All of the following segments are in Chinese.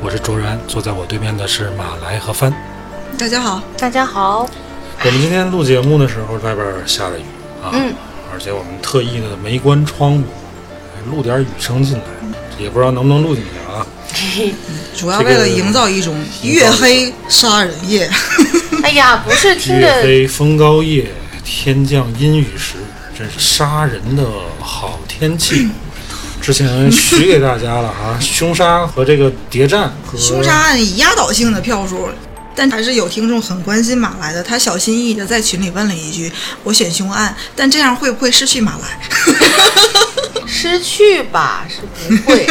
我是卓然，坐在我对面的是马来和帆。大家好，大家好。我们今天录节目的时候，外边下了雨啊，嗯而且我们特意的没关窗户，录点雨声进来，也不知道能不能录进去啊。主要为了营造一种月黑杀人夜。哎呀，不是听月黑风高夜，天降阴雨时，真是杀人的好天气。之前 许给大家了啊，凶杀和这个谍战和凶杀案以压倒性的票数，但还是有听众很关心马来的，他小心翼翼的在群里问了一句：“我选凶案，但这样会不会失去马来 失去吧，是不会。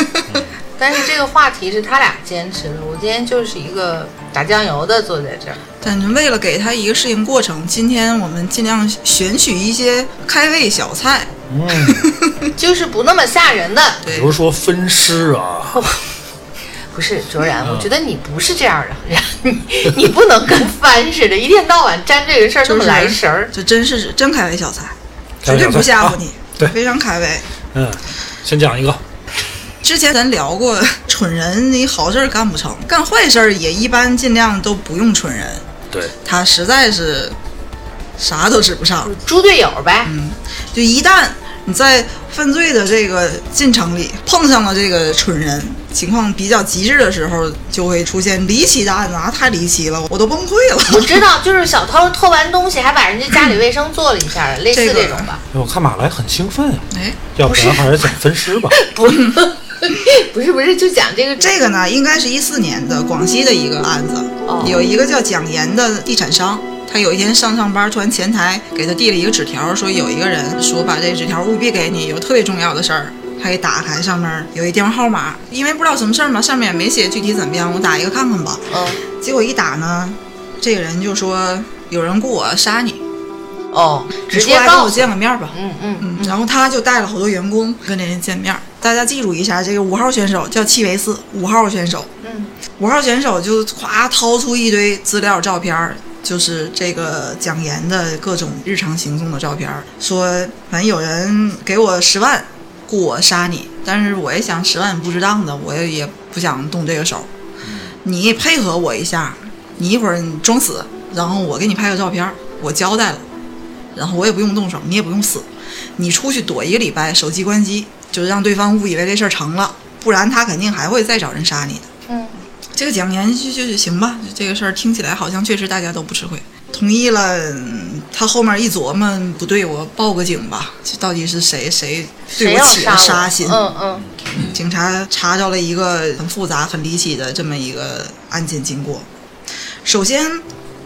但是这个话题是他俩坚持的，我今天就是一个打酱油的坐在这儿。？”但是为了给他一个适应过程，今天我们尽量选取一些开胃小菜。嗯，就是不那么吓人的。对比如说分尸啊，不是卓然，嗯我觉得你不是这样的人，你 你不能跟番似的，一天到晚沾这个事儿这么来神儿。这真是真开胃小菜，绝对不吓唬你，啊对非常开胃。嗯，先讲一个，之前咱聊过，蠢人你好事儿干不成，干坏事儿也一般尽量都不用蠢人，对，他实在是啥都指不上。猪队友呗，嗯就一旦你在犯罪的这个进程里碰上了这个蠢人，情况比较极致的时候，就会出现离奇的案子啊，太离奇了，我都崩溃了。我知道，就是小偷偷完东西还把人家家里卫生做了一下，类似这种吧。哎我看马来很兴奋啊，哎，要不然还是讲分尸吧。不，不是不是，就讲这个这个呢，应该是一四年的广西的一个案子，哦有一个叫蒋岩的地产商。他有一天上上班，突然前台给他递了一个纸条，说有一个人说把这纸条务必给你，有特别重要的事儿。他一打开，上面有一电话号码，因为不知道什么事儿嘛，上面也没写具体怎么样，我打一个看看吧。嗯结果一打呢，这个人就说有人雇我杀你，哦，你直出来跟我见个面吧。嗯嗯嗯，然后他就带了好多员工跟这人见面。大家记住一下，这个五号选手叫戚维斯，五号选手。嗯，五号选手就咵掏出一堆资料照片儿，就是这个蒋岩的各种日常行踪的照片，说反正有人给我十万，雇我杀你，但是我也想十万不值当的，我也也不想动这个手，你配合我一下，你一会儿你装死，然后我给你拍个照片，我交代了，然后我也不用动手，你也不用死，你出去躲一个礼拜，手机关机，就是让对方误以为这事儿成了，不然他肯定还会再找人杀你的。嗯，这个蒋岩就就就行吧，这个事儿听起来好像确实大家都不吃亏，同意了。嗯他后面一琢磨，不对，我报个警吧，这到底是谁谁对我起了？杀心？嗯嗯，警察查着了一个很复杂、很离奇的这么一个案件经过。首先，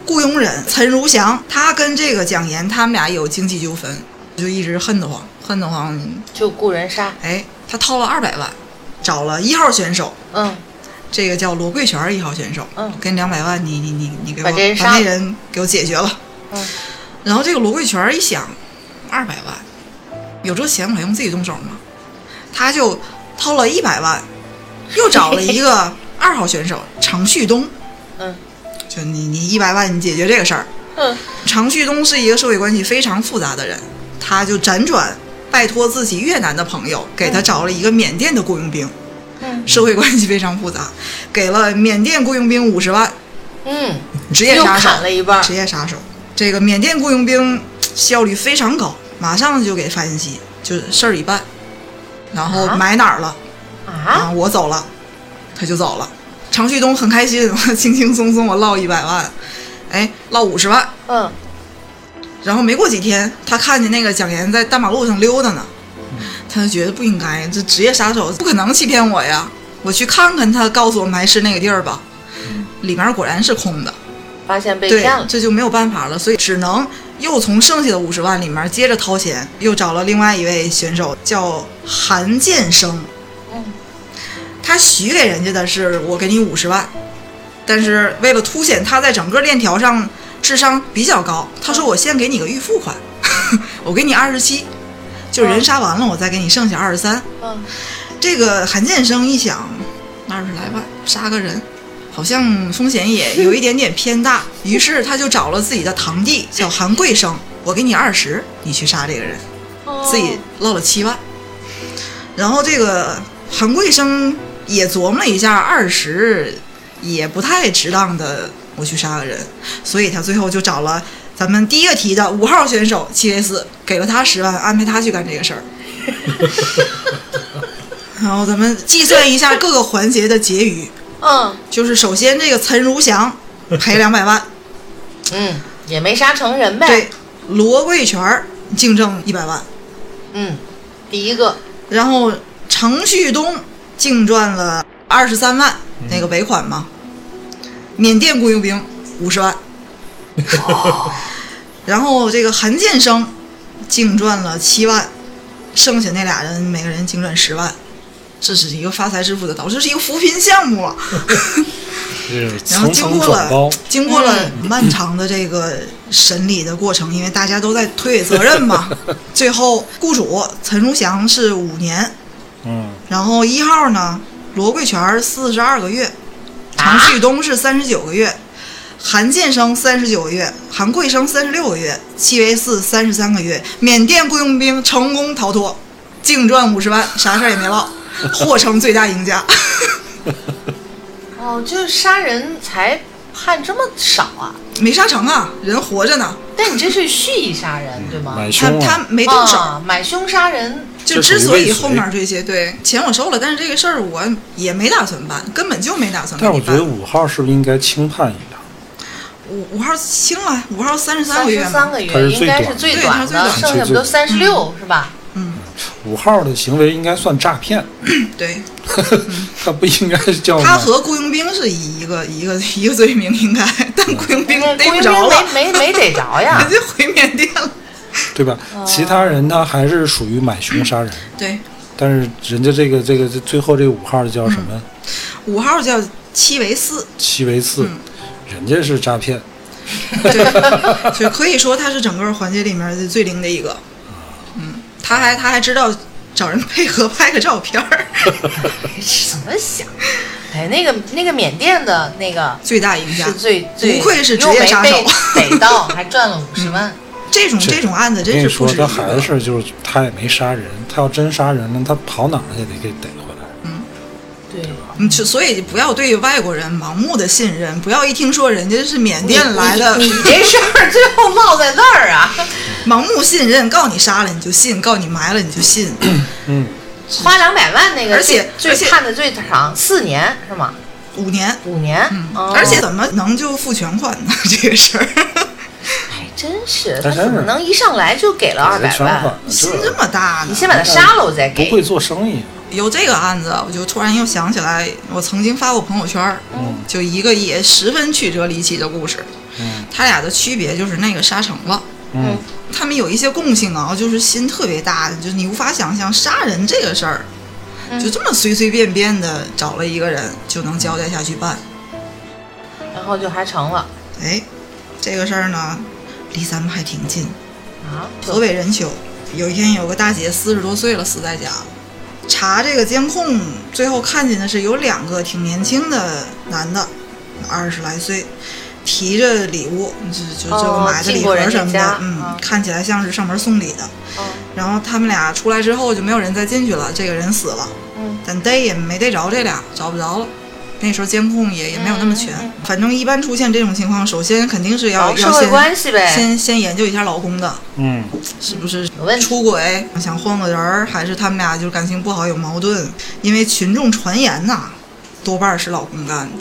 雇佣人陈如祥，他跟这个蒋岩他们俩有经济纠纷，就一直恨得慌，恨得慌。就雇人杀。哎，他掏了二百万，找了一号选手，嗯这个叫罗贵全一号选手，嗯跟两百万你你你你给我把这人杀把那人给我解决了。嗯，然后这个罗贵全一想，二百万，有这钱我还用自己动手吗？他就掏了一百万，又找了一个二号选手常旭东，嗯就你你一百万你解决这个事儿。嗯常旭东是一个社会关系非常复杂的人，他就辗转拜托自己越南的朋友，给他找了一个缅甸的雇佣兵，嗯。社会关系非常复杂，给了缅甸雇佣兵五十万，嗯，职业杀手，砍了一半。职业杀手。这个缅甸雇佣兵效率非常高，马上就给发信息，就是事儿一办，然后啊？埋哪儿了？啊，我走了，他就走了。常旭东很开心，我 轻轻松松我落一百万，哎，落五十万。嗯然后没过几天，他看见那个蒋岩在大马路上溜达呢，他就觉得不应该，这职业杀手不可能欺骗我呀！我去看看他告诉我埋尸那个地儿吧。里面果然是空的，发现被骗了，。这就没有办法了，所以只能又从剩下的五十万里面接着掏钱，又找了另外一位选手叫韩建生，嗯他许给人家的是我给你五十万，但是为了凸显他在整个链条上智商比较高，他说我先给你个预付款，我给你二十七，就人杀完了我再给你剩下二十三。嗯，这个韩建生一想，二十来万杀个人，好像风险也有一点点偏大，于是他就找了自己的堂弟叫韩贵生，我给你二十，你去杀这个人，自己落了七万。然后这个韩贵生也琢磨了一下，二十也不太值当的，我去杀个人，所以他最后就找了咱们第一个提的五号选手七 A 四，给了他十万，安排他去干这个事儿。然后咱们计算一下各个环节的结余，嗯就是首先这个陈如祥赔两百万，嗯，也没杀成人呗。对，罗贵全净挣一百万，嗯，第一个，然后程旭东净赚了二十三万，那个尾款嘛。缅甸雇佣兵五十万，然后这个韩建生净赚了七万，剩下那俩人每个人净赚十万，这是一个发财致富的道，这是一个扶贫项目啊。然后经过了，经过了漫长的这个审理的过程，因为大家都在推诿责任嘛，最后雇主陈如祥是五年，嗯，然后一号呢罗贵全四十二个月，啊常旭东是三十九个月，韩建生三十九个月，韩贵生三十六个月，戚维四三十三个月，缅甸雇佣兵成功逃脱，净赚五十万，啥事儿也没落，获成最大赢家。哦，就是杀人才判这么少啊？没杀成啊，人活着呢，但你这是蓄意杀人对吗？买他他没动手。啊，买凶杀人，就之所以后面这些对钱我收了，但是这个事儿我也没打算办，根本就没打算办。但是我觉得五号是不是应该轻判一点？五五号轻了，五号三十三三个月三个他是月应该是最短的，对他最剩下不都三十六是吧？五号的行为应该算诈骗，对 他不应该叫他和雇佣兵是一个一个一个罪名应该，但雇佣兵逮雇佣兵不着了，没没没逮着呀人。家回缅甸了。对吧？其他人他还是属于买凶杀人，对，但是人家这个这个这最后这五号叫什么？五号叫七维四，七维四，嗯人家是诈骗，对，就可以说他是整个环节里面的最灵的一个。嗯，他还他还知道找人配合拍个照片儿，怎么想？哎，那个那个缅甸的那个最大赢家是。最最，不愧是职业杀手 逮到，还赚了五十万。这种这这种案子我跟你说，真是不止一他还个。是就是他也没杀人，他要真杀人了，他跑哪儿去得给逮嗯，就所以不要对外国人盲目的信任，不要一听说人家是缅甸来的，你你这事儿最后落在那儿啊！盲目信任，告诉你杀了你就信，告诉你埋了你就信。嗯，花两百万那个，而且最而且判的最长四年是吗？五年，五年，哦而且怎么能就付全款呢？这个事儿，还真是，他怎么能一上来就给了二百万？心这么大呢你？先把他杀了，我再给。不会做生意，有这个案子，我就突然又想起来，我曾经发过朋友圈儿，嗯就一个也十分曲折离奇的故事。嗯他俩的区别就是那个杀成了。嗯，他们有一些共性啊，就是心特别大，就是你无法想象杀人这个事儿，就这么随随便便的找了一个人就能交代下去办。然后就还成了哎，这个事儿呢，离咱们还挺近，啊？河北任丘。有一天有个大姐四十多岁了，死在家。查这个监控，最后看见的是有两个挺年轻的男的，二十来岁，提着礼物，就就这个哦买的礼盒什么的，家嗯啊，看起来像是上门送礼的。嗯然后他们俩出来之后就没有人再进去了，这个人死了，嗯但逮也没逮着这俩，找不着了。那时候监控也也没有那么全，嗯嗯反正一般出现这种情况，首先肯定是要搞社会要先关系呗。先先研究一下老公的嗯，是不是出轨，想换个人儿，还是他们俩就是感情不好有矛盾？因为群众传言呐，多半是老公干的。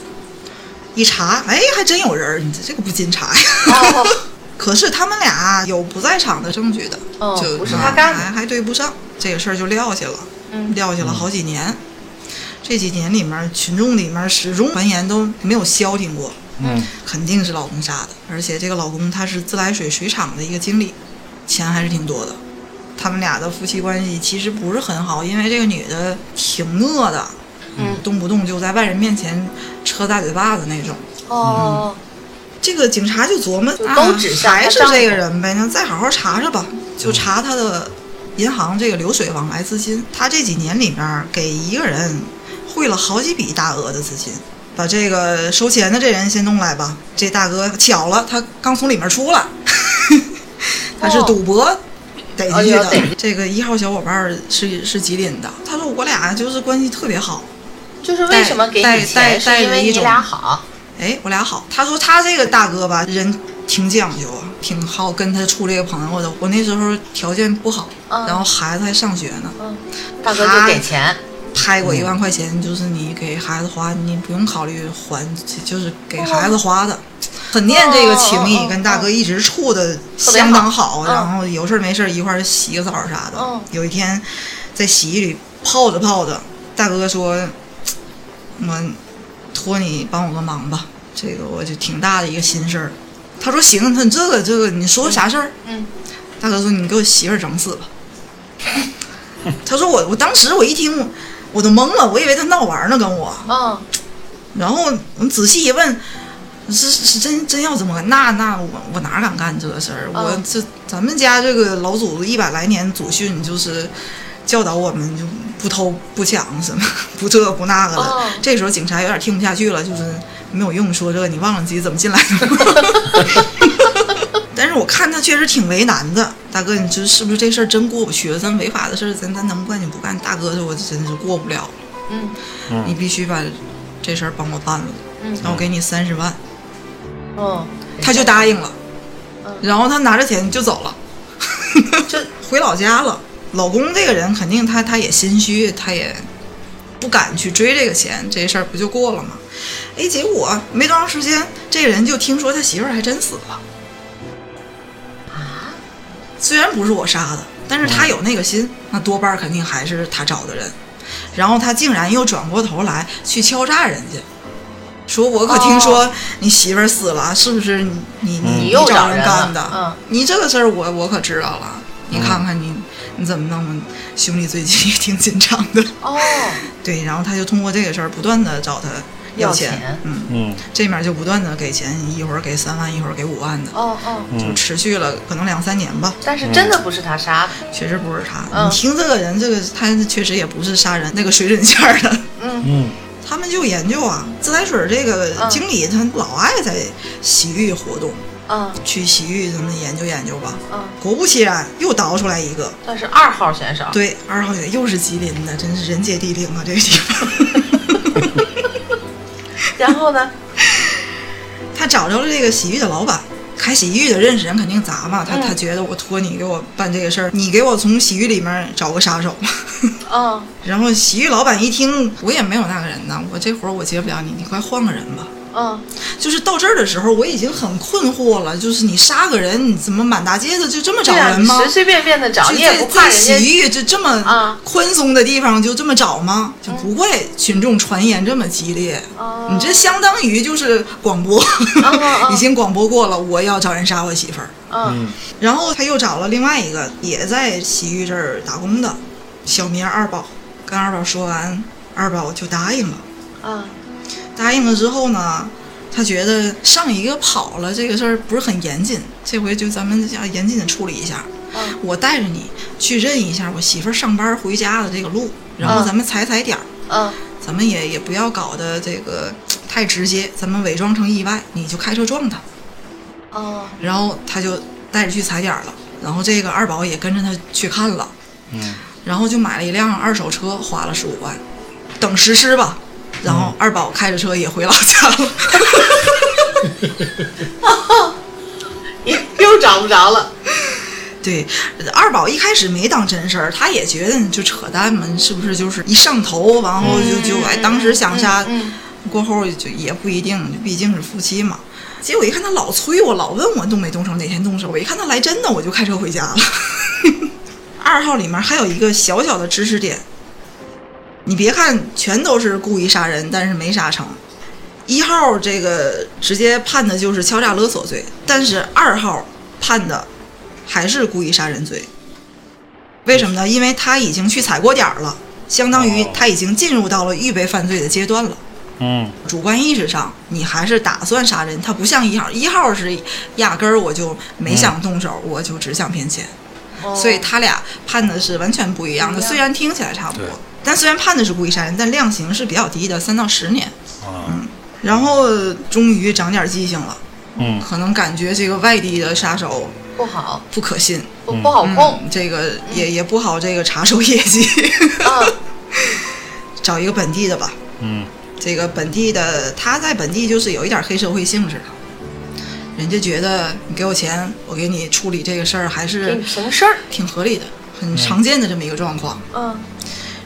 一查，哎，还真有人儿，你这这个不禁查呀。哦，可是他们俩有不在场的证据的，哦就不是他干的还还对不上，这个事儿就撂下了，嗯撂下了好几年。这几年里面，群众里面始终传言都没有消停过，嗯，肯定是老公杀的，而且这个老公他是自来水水厂的一个经理，钱还是挺多的。他们俩的夫妻关系其实不是很好，因为这个女的挺恶的，嗯动不动就在外人面前扯大嘴巴子那种。哦，这个警察就琢磨，啊都指向还是这个人呗，那再好好查查吧，就查他的银行这个流水往来资金。他这几年里面给一个人汇了好几笔大额的资金，把这个收钱的这人先弄来吧。这大哥巧了，他刚从里面出来，他是赌博逮进去的。这个一号小伙伴是是吉林的，他说我俩就是关系特别好。就是为什么给带你带钱，是因为你带着一种俩好。哎，我俩好。他说他这个大哥吧，人挺讲究啊，挺好跟他处这个朋友的。我那时候条件不好，嗯然后孩子还上学呢，嗯，大哥就给钱。拍过一万块钱，就是你给孩子花，你不用考虑还，就是给孩子花的。很念这个情谊，跟大哥一直处的相当好，然后有事儿没事儿一块儿洗个澡啥的。嗯有一天在洗衣里泡着泡着，大哥说：“我托你帮我个忙吧，这个我就挺大的一个心事儿。”他说：“行，他这个这个，你说啥事儿？”嗯，大哥说：“你给我媳妇儿整死吧。”他说我：“我当时我一听，我都懵了，我以为他闹玩呢跟我。嗯，然后我仔细一问，是是真真要这么干？那那我我哪敢干这个事儿？我嗯这咱们家这个老祖宗一百来年祖训就是教导我们就不偷不抢什么 不这不那个的。哦这时候警察有点听不下去了，就是没有用说这个，你忘了自己怎么进来的吗？但是我看他确实挺为难的，大哥，你这是不是这事儿真过不去了？咱违法的事儿，咱咱能不干就不干？大哥说，我真是过不了了，嗯你必须把这事儿帮我办了，嗯然后我给你三十万。嗯，他就答应了嗯，然后他拿着钱就走了，就回老家了。老公这个人肯定他他也心虚，他也不敢去追这个钱，这事儿不就过了吗？哎，结果没多长时间，这个人就听说他媳妇儿还真死了。啊，虽然不是我杀的，但是他有那个心，那多半儿肯定还是他找的人。然后他竟然又转过头来去敲诈人家，说我可听说你媳妇儿死了，是不是你你嗯你又找找人干的？嗯你这个事儿我我可知道了，你看看你你怎么弄？兄弟最近也挺紧张的。哦，对，然后他就通过这个事儿不断的找他要钱，嗯，嗯这面就不断的给钱，一会儿给三万，一会儿给五万的，哦哦，就嗯持续了可能两三年吧。但是真的不是他杀的。确实不是他。嗯你听这个人，这个他确实也不是杀人那个水准线儿的。嗯嗯他们就研究啊，自来水这个嗯经理他老爱在洗浴活动，嗯去洗浴咱们研究研究吧。嗯，果不其然，又倒出来一个，但是二号选手。对，二号选手又是吉林的，真是人杰地灵啊，这个地方。然后呢？他找着了这个洗浴的老板，开洗浴的认识人肯定杂嘛，他、嗯他觉得我托你给我办这个事儿，你给我从洗浴里面找个杀手。嗯 然后洗浴老板一听，我也没有那个人呐，我这活儿我接不了你，你快换个人吧。嗯就是到这儿的时候，我已经很困惑了，就是你杀个人，你怎么满大街的就这么找人吗？你随随便便的找，就你也不怕人家洗浴就这么啊宽松的地方就这么找吗？就不怪群众传言这么激烈。哦你这相当于就是广播，哦 已经广播过了，我要找人杀我媳妇儿。嗯嗯然后他又找了另外一个也在洗浴这儿打工的小名二宝，跟二宝说完，二宝就答应了。嗯答应了之后呢，他觉得上一个跑了这个事儿不是很严谨，这回就咱们要严谨的处理一下。嗯我带着你去认一下我媳妇儿上班回家的这个路，然后嗯咱们踩踩点儿，嗯咱们也也不要搞得这个太直接，咱们伪装成意外，你就开车撞他。哦然后他就带着去踩点儿了，然后这个二宝也跟着他去看了，嗯然后就买了一辆二手车，花了十五万，等实施吧。然后二宝开着车也回老家了。又 又找不着了。对，二宝一开始没当真事儿，他也觉得就扯淡嘛，是不是就是一上头，然后就就哎，当时想杀，嗯过后就也不一定，毕竟是夫妻嘛。结果一看他老催我，老问我动没动手，哪天动手。我一看他来真的，我就开车回家了。二号里面还有一个小小的知识点，你别看全都是故意杀人，但是没杀成。一号这个直接判的就是敲诈勒索罪，但是二号判的还是故意杀人罪。为什么呢？因为他已经去踩过点儿了，相当于哦他已经进入到了预备犯罪的阶段了。嗯主观意识上，你还是打算杀人，他不像一号，一号是压根儿我就没想动手，我就只想骗钱，哦所以他俩判的是完全不一样的。虽然听起来差不多对，但虽然判的是故意杀人，但量刑是比较低的，三到十年。嗯然后终于长点记性了，嗯可能感觉这个外地的杀手不好，不可信，不不好控嗯，这个也也不好这个查收业绩，啊，找一个本地的吧。嗯这个本地的，他在本地就是有一点黑社会性质的，人家觉得你给我钱，我给你处理这个事儿，还是什么事儿，挺合理的，很常见的这么一个状况。嗯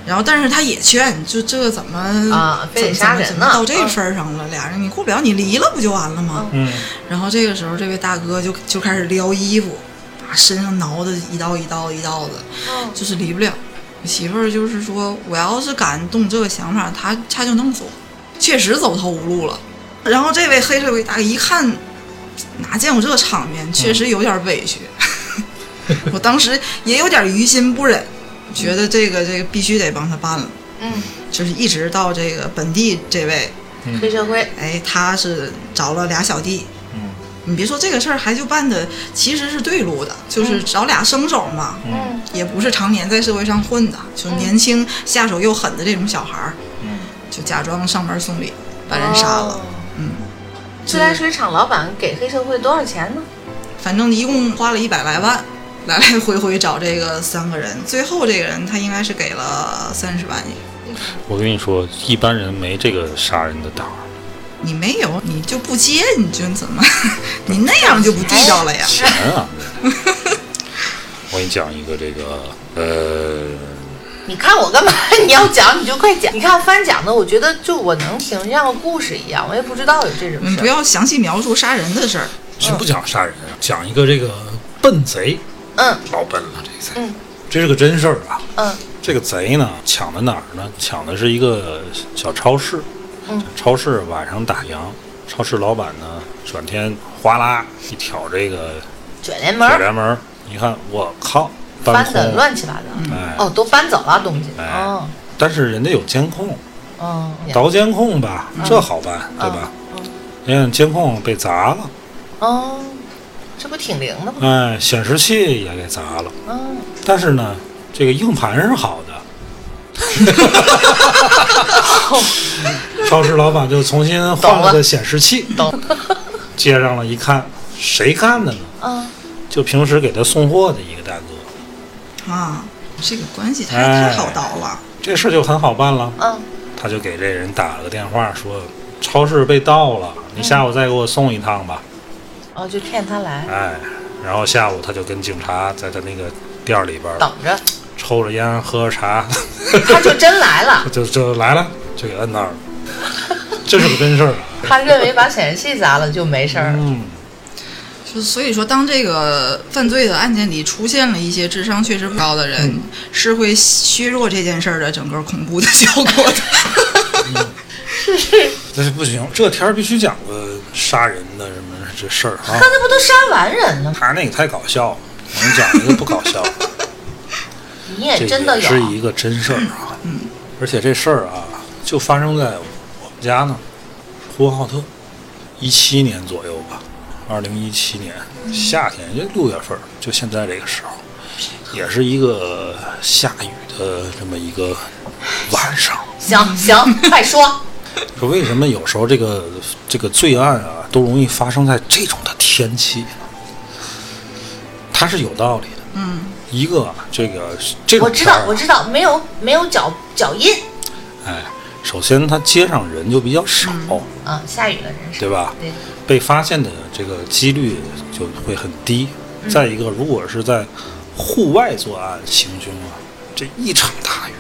然后，但是他也劝，就这怎么啊非得人呢到这份儿上了？俩人你过不了，你离了不就完了吗？嗯然后这个时候，这位大哥就就开始撩衣服，把身上挠的一道一道一道的，嗯就是离不了。我媳妇儿就是说，我要是敢动这个想法，他他就弄死我，确实走投无路了。然后这位黑社会大哥一看，哪见过这场面，确实有点委屈。我当时也有点于心不忍，觉得这个这个必须得帮他办了。嗯，就是一直到这个本地这位，黑社会，哎，他是找了俩小弟，嗯。你别说这个事儿，还就办的其实是对路的，就是找俩生手嘛，嗯。也不是常年在社会上混的，就年轻、下手又狠的这种小孩儿，嗯。就假装上门送礼，把人杀了。哦。嗯，自来水厂老板给黑社会多少钱呢？反正一共花了一百来万，来来回回找这个三个人，最后这个人他应该是给了三十万。我跟你说，一般人没这个杀人的胆儿。你没有，你就不接，你就怎么，你那样就不地道了呀？钱啊！我给你讲一个这个呃，你看我干嘛？你要讲你就快讲。你看翻讲的，我觉得就我能听，像个故事一样，我也不知道有这种嗯，事儿。不要详细描述杀人的事儿。先不讲杀人，讲一个这个笨贼，嗯。老笨了这贼，嗯。这是个真事儿啊。嗯。这个贼呢，抢的哪儿呢？抢的是一个小超市。嗯，超市晚上打烊，超市老板呢，转天哗啦一挑这个卷帘门儿。铁帘门儿，一看，我靠，搬的空。乱七八糟。哎，哦，都搬走了东西。哎。哦。但是人家有监控，哦，倒监控吧，这好办，对吧？你看监控被砸了，哦，这不挺灵的吗？哎，显示器也给砸了，嗯，但是呢，这个硬盘是好的。超市老板就重新换了了个显示器，懂。接上了一看，谁干的呢？嗯，就平时给他送货的一个大哥，啊，这个关系太哎太好倒了。这事就很好办了。嗯，他就给这人打了个电话，说超市被盗了，你下午再给我送一趟吧。哦，就骗他来，哎，然后下午他就跟警察在他那个店儿里边儿等着，抽着烟喝着茶，他就真来了。就就来了，就给摁那儿了。这是个真事儿啊。他认为把显示器砸了就没事儿。嗯，就所以说，当这个犯罪的案件里出现了一些智商确实不高的人，是会削弱这件事儿的整个恐怖的效果的。这是不行，这天儿必须讲个杀人的什么这事儿啊。那这不都杀完人了吗？他那个太搞笑了，我跟你讲一个不搞笑。你也真的有。是一个真事儿啊。嗯，而且这事儿啊，就发生在我们家呢，呼和浩特，一七年左右吧，二零一七年夏天，也就六月份，就现在这个时候，也是一个下雨的这么一个晚上。行行，快说。说为什么有时候这个这个罪案啊，都容易发生在这种的天气呢？它是有道理的。嗯，一个啊这个这种我知道我知道，没有没有脚脚印哎，首先它街上人就比较少，啊，下雨了人少。对吧？对，被发现的这个几率就会很低。再一个，如果是在户外作案行凶啊，这一场大雨，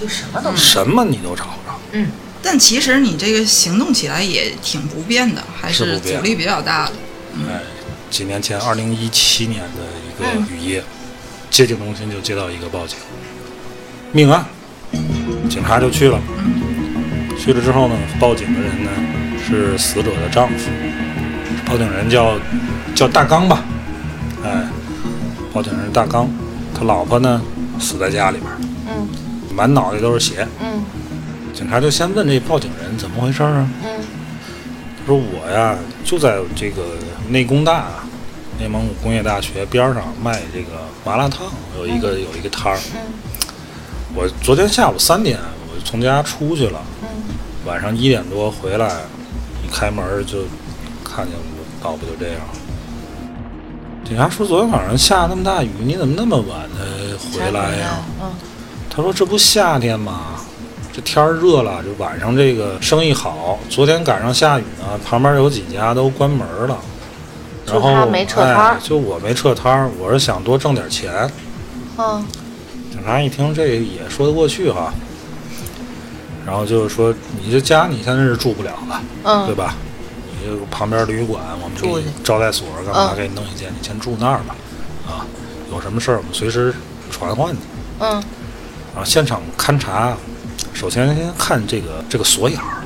就什么都。什么你都找不着。嗯，但其实你这个行动起来也挺不便的，还是阻力比较大的。哎，几年前，二零一七年的一个嗯雨夜，接警中心就接到一个报警，命案，警察就去了。去了之后呢，报警的人呢是死者的丈夫，报警人叫叫大刚吧，哎，报警人大刚，他老婆呢死在家里边儿，嗯满脑袋都是血。嗯警察就先问这报警人怎么回事儿啊？嗯他说我呀就在这个内工大，内蒙古工业大学边上卖这个麻辣烫，有一个有一个摊儿。嗯我昨天下午三点我就从家出去了，嗯晚上一点多回来，一开门就看见我老婆就这样。警察说昨天晚上下那么大雨，你怎么那么晚才回来呀？嗯他说这不夏天吗？这天儿热了，这晚上这个生意好。昨天赶上下雨呢，旁边有几家都关门了。然后就他没撤摊儿哎，就我没撤摊儿，我是想多挣点钱。嗯警察一听这也说得过去哈，然后就是说你这家你现在是住不了了，嗯，对吧？你这个旁边旅馆我们给你住招待所干嘛嗯给你弄一间，你先住那儿吧。啊，有什么事儿我们随时传唤你。嗯然后现场勘查，首先先看这个这个锁眼儿，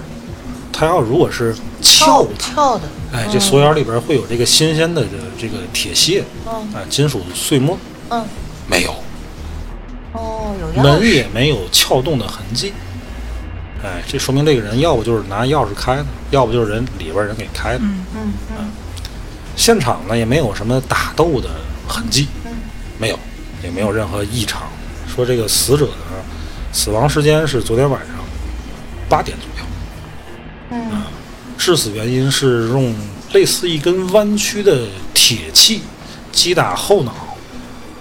它要如果是撬的，翘的，哎，这锁眼儿里边会有这个新鲜的这这个铁屑，嗯。哎，金属碎末。嗯。没有，哦，有门，也没有撬动的痕迹，哎，这说明这个人要不就是拿钥匙开的，要不就是人里边人给开的。嗯嗯嗯。现场呢也没有什么打斗的痕迹，嗯。没有，也没有任何异常。说这个死者呢，死亡时间是昨天晚上八点左右。嗯。致死原因是用类似一根弯曲的铁器击打后脑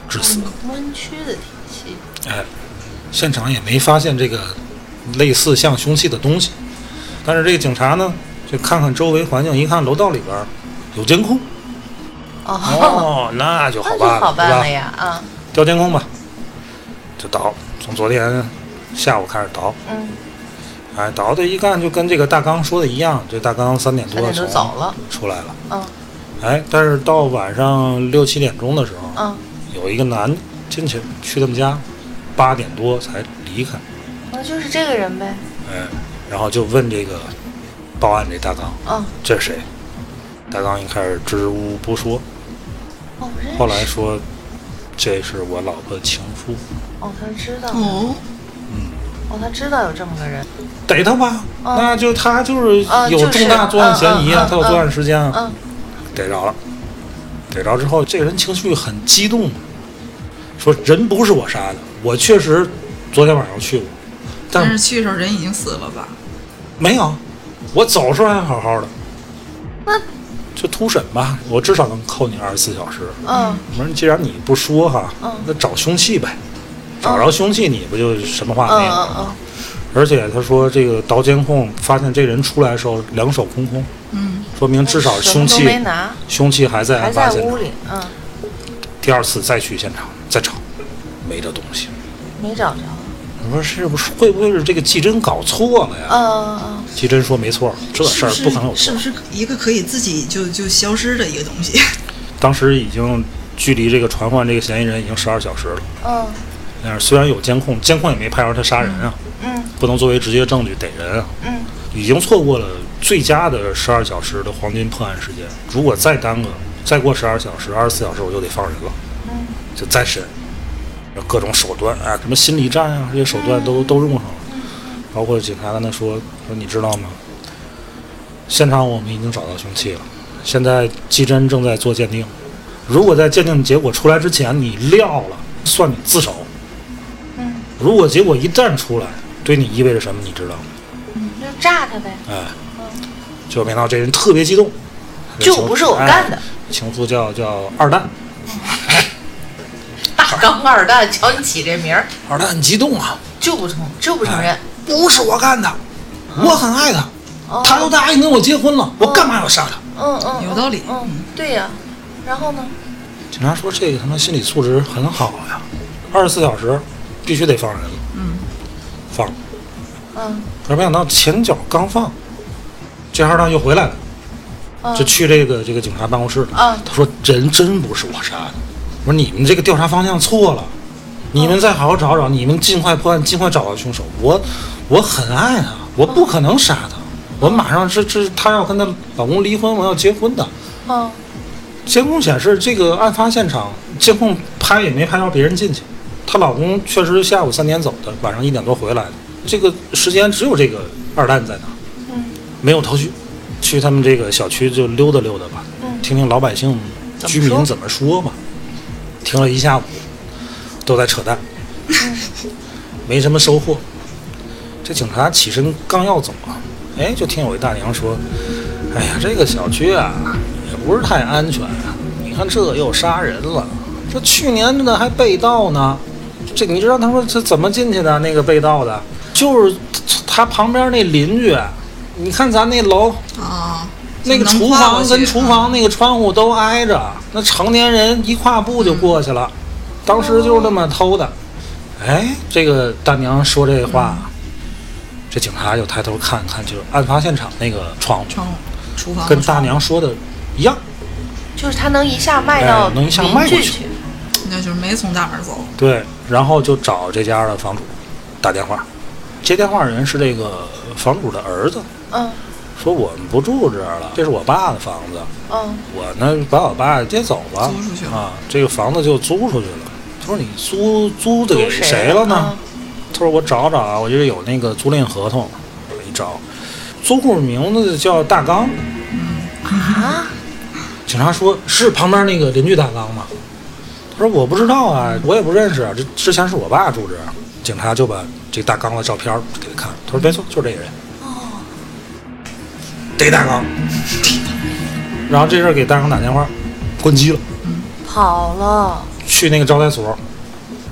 致死。嗯，弯曲的铁器，哎，现场也没发现这个类似像凶器的东西，但是这个警察呢，就看看周围环境，一看楼道里边有监控，哦，哦，那就好办了，好办了呀，啊，调监控吧，就倒，从昨天下午开始倒，嗯，哎，倒的一干就跟这个大纲说的一样，这大纲三点多三点多从走了，出来了。嗯。哎，但是到晚上六七点钟的时候，嗯，有一个男进去去他们家，八点多才离开。那就是这个人呗，哎，然后就问这个报案这大纲，嗯，这是谁？大纲一开始支吾不说，哦，认识，后来说这是我老婆的情夫，哦，他知道，哦，哦，他知道有这么个人，逮他吧，嗯那就他就是有重大作案嫌疑啊，嗯嗯嗯他有作案时间啊，嗯逮着了，逮着之后，这个人情绪很激动，说人不是我杀的，我确实昨天晚上去过，但但是去的时候人已经死了吧？没有，我走的时候还好好的。那就突审吧，我至少能扣你二十四小时。嗯我说既然你不说哈，嗯那找凶器呗，找着凶器你不就什么话嗯没有吗？而且他说这个倒监控发现这人出来的时候两手空空，嗯，说明至少凶器没拿，凶器还在还案发现场。在屋里，嗯，第二次再去现场再找，没这东西。没找着，我说是不是会不会是这个季真搞错了呀？嗯嗯季真说没错，这事儿不不可能有错是是不。是一个可以自己就就消失的一个东西？当时已经距离这个传唤这个嫌疑人已经十二小时了。嗯但是虽然有监控，监控也没拍着他杀人啊，嗯不能作为直接证据逮人啊，嗯已经错过了最佳的十二小时的黄金破案时间。如果再耽搁，再过十二小时、二十四小时，我就得放人了，嗯就再审，各种手段啊，什么心理战啊，这些手段都都用上了。包括警察跟他说说，你知道吗？现场我们已经找到凶器了，现在技侦正在做鉴定。如果在鉴定结果出来之前你撂了，算你自首。嗯如果结果一旦出来，对你意味着什么？你知道吗？嗯，就炸他呗，哎，就没想到这人特别激动，就不是我干的。哎。情妇叫叫二蛋，大刚二蛋，瞧你起这名儿，二蛋很激动啊，就不承就不承认，不是我干的，我很爱他，哦。他都答应跟我结婚了，我干嘛要杀他？嗯嗯，有道理。嗯，对呀，然后呢？警察说这个他妈心理素质很好呀，二十四小时必须得放人了，嗯，放。嗯可是没想到前脚刚放，这二蛋又回来了，嗯就去这个这个警察办公室了。嗯他说人真不是我杀的，我说你们这个调查方向错了，你们再好好找找，你们尽快破案，尽快找到凶手。我我很爱他，我不可能杀他，我马上是这她要跟她老公离婚，我要结婚的。嗯监控显示，这个案发现场监控拍也没拍到别人进去。她老公确实下午三点走的，晚上一点多回来的。这个时间只有这个二蛋在那，嗯没有头绪，去他们这个小区就溜达溜达吧，嗯听听老百姓、居民怎么说吧。听了一下午，都在扯淡，没什么收获。这警察起身刚要走啊，哎，就听有一大娘说：“哎呀，这个小区啊，也不是太安全啊。你看这又杀人了，这去年的还被盗呢。这你知道他说这怎么进去的？那个被盗的，就是他旁边那邻居。你看咱那楼，啊，那个厨房跟厨房那个窗户都挨着，那成年人一跨步就过去了。当时就是那么偷的。哎，这个大娘说这话，这警察就抬头看看，就是案发现场那个窗户，窗户厨房跟大娘说的一样。就是他能一下迈到哎能一下邻迈过去，那就是没从大门走。对，然后就找这家的房主打电话，接电话人是这个房主的儿子，嗯。说我们不住这儿了，这是我爸的房子，嗯。我呢把我爸接走了，租出去了。啊，这个房子就租出去了。他说你租租的给谁了呢？嗯。他说我找找啊，我这有那个租赁合同，我一找，租户名字叫大刚。啊，警察说是旁边那个邻居大刚吗？他说我不知道啊，我也不认识啊，这之前是我爸住这儿。警察就把这大刚的照片给他看，他说没错，就是这个人。哦，逮大刚。然后这事儿给大刚打电话，关机了，跑了去那个招待所，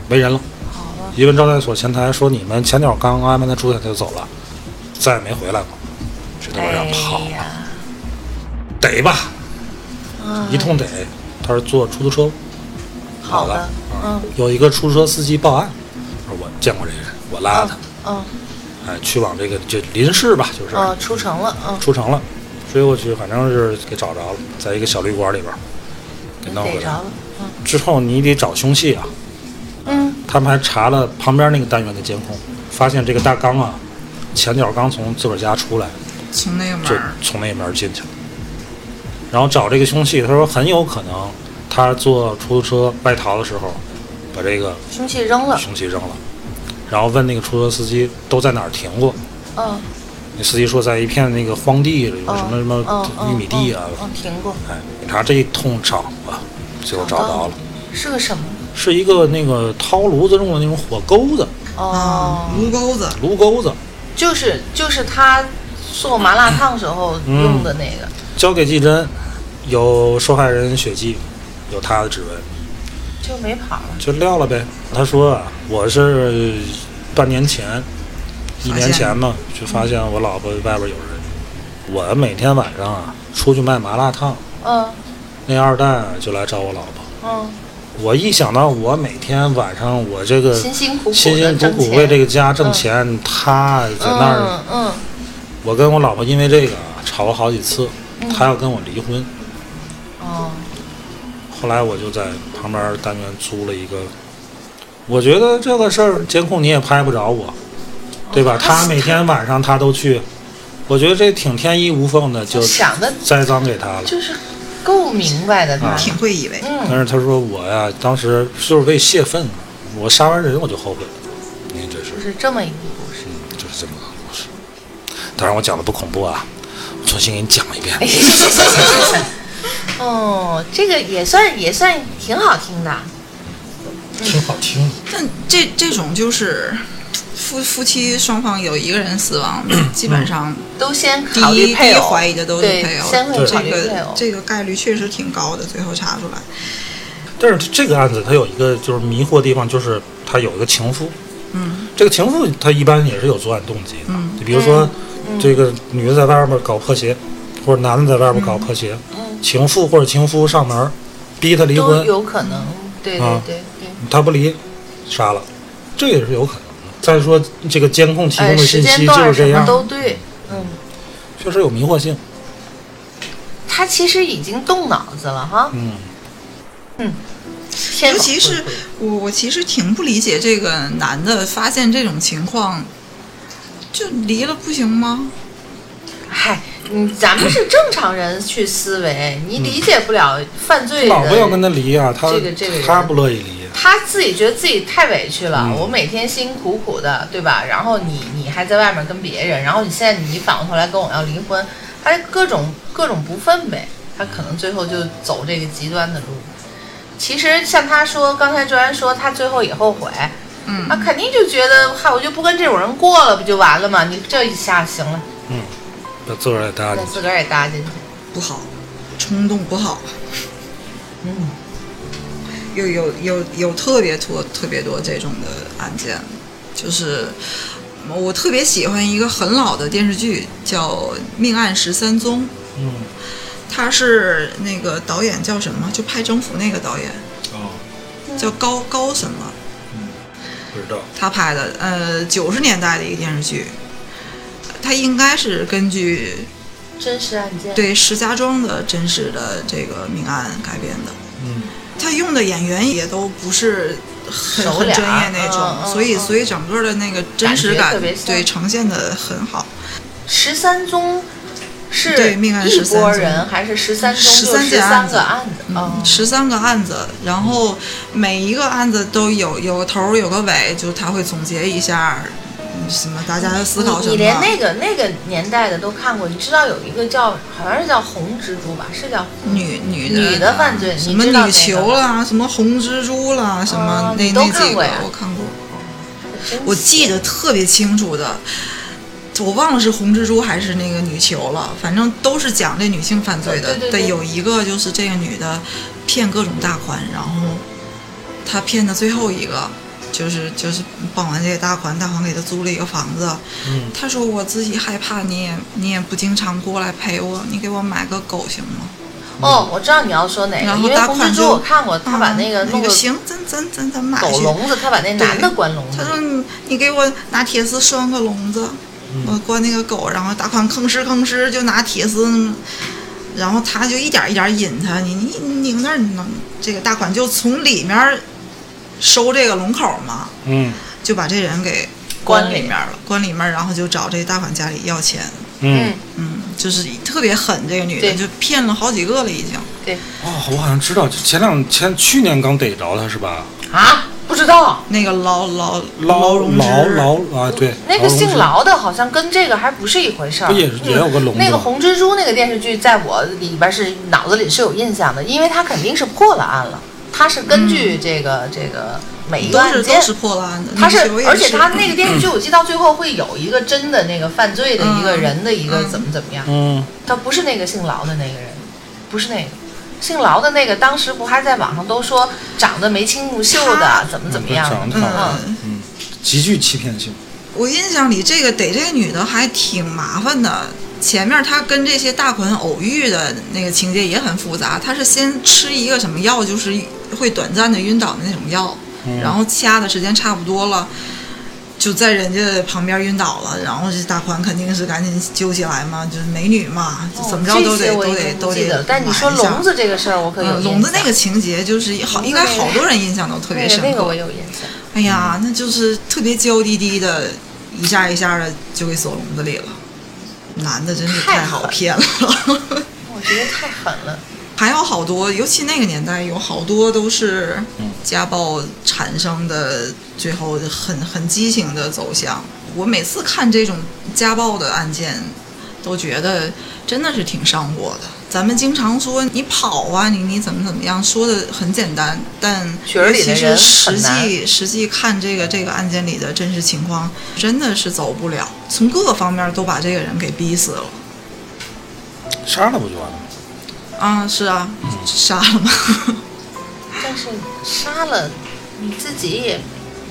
没人了。跑了，一问招待所前台说你们前脚刚安排他住下，他就走了，再也没回来过。这都让跑了，逮吧，嗯一通逮。他是坐出租车好的。的，，嗯。有一个出租车司机报案，说我见过这个人，我拉他，嗯哎，去往这个就临市吧，就是、嗯，出城了，嗯，出城了，追过去，反正是给找着了，在一个小旅馆里边给弄回来。着了，嗯。之后你得找凶器啊，嗯。他们还查了旁边那个单元的监控，发现这个大刚啊，前脚刚从自个儿家出来，从那个门就儿，从那门进去了。然后找这个凶器，他说很有可能他坐出租车外逃的时候，把这个凶器扔了，凶器扔了，然后问那个出租车司机都在哪儿停过。嗯。那司机说在一片那个荒地，有嗯，什么什么玉米地啊。停过，哎，警察这一通找啊，最后找到了，是个什么？是一个那个掏炉子用的那种火钩子，哦。啊，，炉钩子，炉钩子。就是就是他做麻辣烫时候嗯用的那个，交给技侦，有受害人血迹，有他的指纹，就没跑了。就撂了呗。他说啊，我是半年前，一年前嘛，就发现我老婆外边有人。我每天晚上啊出去卖麻辣烫，嗯那二蛋啊就来找我老婆。嗯，我一想到我每天晚上我这个辛辛苦苦辛辛苦苦为这个家挣钱，他在那儿，嗯嗯我跟我老婆因为这个啊吵了好几次，他要跟我离婚。哦，后来我就在旁边单元租了一个，我觉得这个事儿监控你也拍不着我，对吧？他每天晚上他都去，我觉得这挺天衣无缝的，就想的栽赃给他了。就是够明白的他，啊挺会以为。嗯但是他说我呀，当时就是为泄愤，我杀完人我就后悔了。你看这是就是这么一个故事。就是这么个故事。当然我讲的不恐怖啊，我重新给你讲一遍。哦，这个也算也算挺好听的。挺好听的。但这这种就是夫夫妻双方有一个人死亡，基本上都先第考虑一第一，怀疑的都是配偶，先会对考这个虑配偶。这个概率确实挺高的，最后查出来。但是这个案子它有一个就是迷惑的地方，就是他有一个情夫，嗯这个情妇他一般也是有作案动机的，嗯就比如说、嗯这个女的在外面搞破鞋，或者男的在外面搞破鞋，嗯，情妇或者情夫上门逼他离都婚，有可能。对对啊对对。他不离，杀了，这也是有可能的。再说这个监控提供的信息就是这样都对。嗯，确实有迷惑性。他其实已经动脑子了哈。嗯，嗯尤其是我，我其实挺不理解这个男的发现这种情况，就离了不行吗？嗨，嗯，咱们是正常人去思维，你理解不了犯罪老婆要跟。他离啊，他这个这个他不乐意离。他自己觉得自己太委屈了，嗯我每天辛辛苦苦的，对吧？然后你你还在外面跟别人，然后你现在你反过头来跟我要离婚，他各种各种不忿呗，他可能最后就走这个极端的路。其实像他说，刚才卓然说他最后也后悔，嗯他肯定就觉得，嗨，我就不跟这种人过了，不就完了吗？你这一下行了，把自个儿也搭进去。把自个儿也搭进去，不好，冲动不好。嗯，有有有有特别多特别多这种的案件，就是我特别喜欢一个很老的电视剧，叫《命案十三宗》，嗯，他是那个导演叫什么？就拍征服那个导演哦，叫高高什么？不知道。他拍的，呃，九十年代的一个电视剧，他应该是根据真实案件，对石家庄的真实的这个命案改编的。嗯，他用的演员也都不是很很专业那种，所以嗯所以整个的那个真实感对呈现的很好。十三宗是对命案一13宗。波人，还是十三宗十三个案子？哦。嗯，十三个案子，然后每一个案子都有有个头有个尾，就他会总结一下，嗯什么大家在思考什么。你你连那个那个年代的都看过，你知道有一个叫好像是叫红蜘蛛吧？是叫女女的女的犯罪什么女囚啦，什么红蜘蛛啦，什么那那几个我看过。我记得特别清楚的，我忘了是红蜘蛛还是那个女囚了，反正都是讲这女性犯罪的。对对对有一个就是这个女的骗各种大款，然后她骗的最后一个。就是就是傍完这个大款，大款给他租了一个房子。嗯他说我自己害怕你也你也不经常过来陪我，你给我买个狗行吗？哦，我知道你要说哪个，然后因为红蜘蛛大款就我看过，他把啊那个弄个行，咱咱咱咱买去。狗笼子，他把那男的关笼子。他说你你给我拿铁丝拴个笼子，我关那个狗，然后大款吭哧吭哧就拿铁丝，然后他就一点一点引他，你你你拧那儿你能，这个大款就从里面收这个龙口嘛，嗯。就把这人给关里里面了，关里。面，然后就找这大款家里要钱，嗯。嗯，就是特别狠，这个女的对。就骗了好几个了已经。对哦，我好像知道，前两前去年刚逮着他是吧？啊，不知道。那个劳劳劳荣劳枝。劳啊，对，那个姓劳劳的，好像跟这个还不是一回事儿。不也也有个龙那个红蜘蛛那个电视剧，在我里边是脑子里是有印象的，因为他肯定是破了案了，它是根据这个、这个每一个都案件是都是破了案的，他是而且是他那个电视剧，我记得到最后会有一个真的那个犯罪的一个人的一个嗯怎么怎么样，嗯他不是那个姓劳的那个人，不是那个姓劳的那个，当时不还在网上都说长得眉清目秀的，怎么怎么样长，得嗯嗯，极具欺骗性。我印象里，这个逮这个女的还挺麻烦的。前面她跟这些大款偶遇的那个情节也很复杂。她是先吃一个什么药，就是会短暂的晕倒的那种药，嗯然后掐的时间差不多了，就在人家旁边晕倒了。然后这大款肯定是赶紧揪起来嘛，就是美女嘛，就怎么着都得都得都得。但你说笼子这个事儿，我可有。嗯笼子那个情节就是好，应该好多人印象都特别深刻。那个我有印象。哎呀，那就是特别娇滴滴的，一下一下的就给锁笼子里了。男的真是太好骗了，我觉得太狠了。还有好多，尤其那个年代有好多都是嗯家暴产生的，最后很很畸形的走向。我每次看这种家暴的案件，都觉得真的是挺伤我的。咱们经常说你跑啊，你你怎么怎么样，说的很简单，但其里的人是实际实际看这个这个案件里的真实情况，真的是走不了，从各个方面都把这个人给逼死了。杀了不就完了吗？啊，是啊，杀了嘛？但是杀了你自己也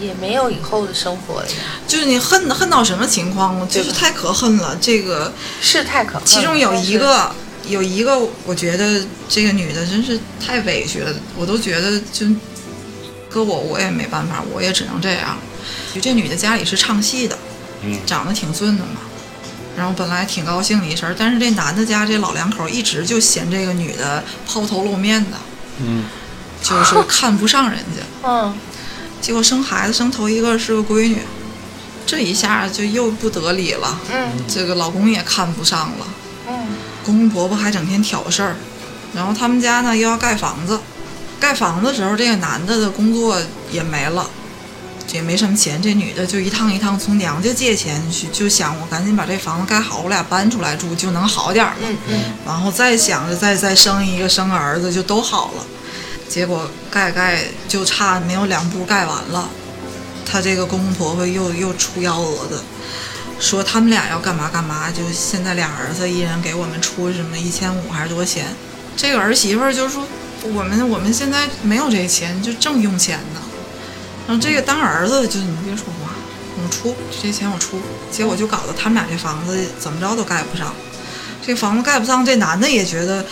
也没有以后的生活了呀，就是你恨恨到什么情况？就是太可恨了。这个是太可恨了。其中有一个，有一个，我觉得这个女的真是太委屈了，我都觉得就搁我我也没办法，我也只能这样。就这女的家里是唱戏的，嗯长得挺顺的嘛。然后本来挺高兴的一事儿，但是这男的家这老两口一直就嫌这个女的抛头露面的，嗯就是看不上人家。嗯，结果生孩子生头一个是个闺女，这一下就又不得理了。嗯这个老公也看不上了，嗯公公婆婆还整天挑事儿，然后他们家呢又要盖房子，盖房子的时候，这个男的的工作也没了，也没什么钱，这女的就一趟一趟从娘家借钱去，就想我赶紧把这房子盖好，我俩搬出来住就能好点儿了。嗯嗯，然后再想着再再生一个生个儿子就都好了，结果盖盖就差没有两步盖完了，她这个公公婆婆又又出幺蛾子，说他们俩要干嘛干嘛，就现在俩儿子一人给我们出什么一千五还是多少钱，这个儿媳妇儿就说我们我们现在没有这钱，就正用钱呢，然后这个当儿子的就你别说话，我出这些钱我出，结果就搞得他们俩这房子怎么着都盖不上。这房子盖不上，这男的也觉得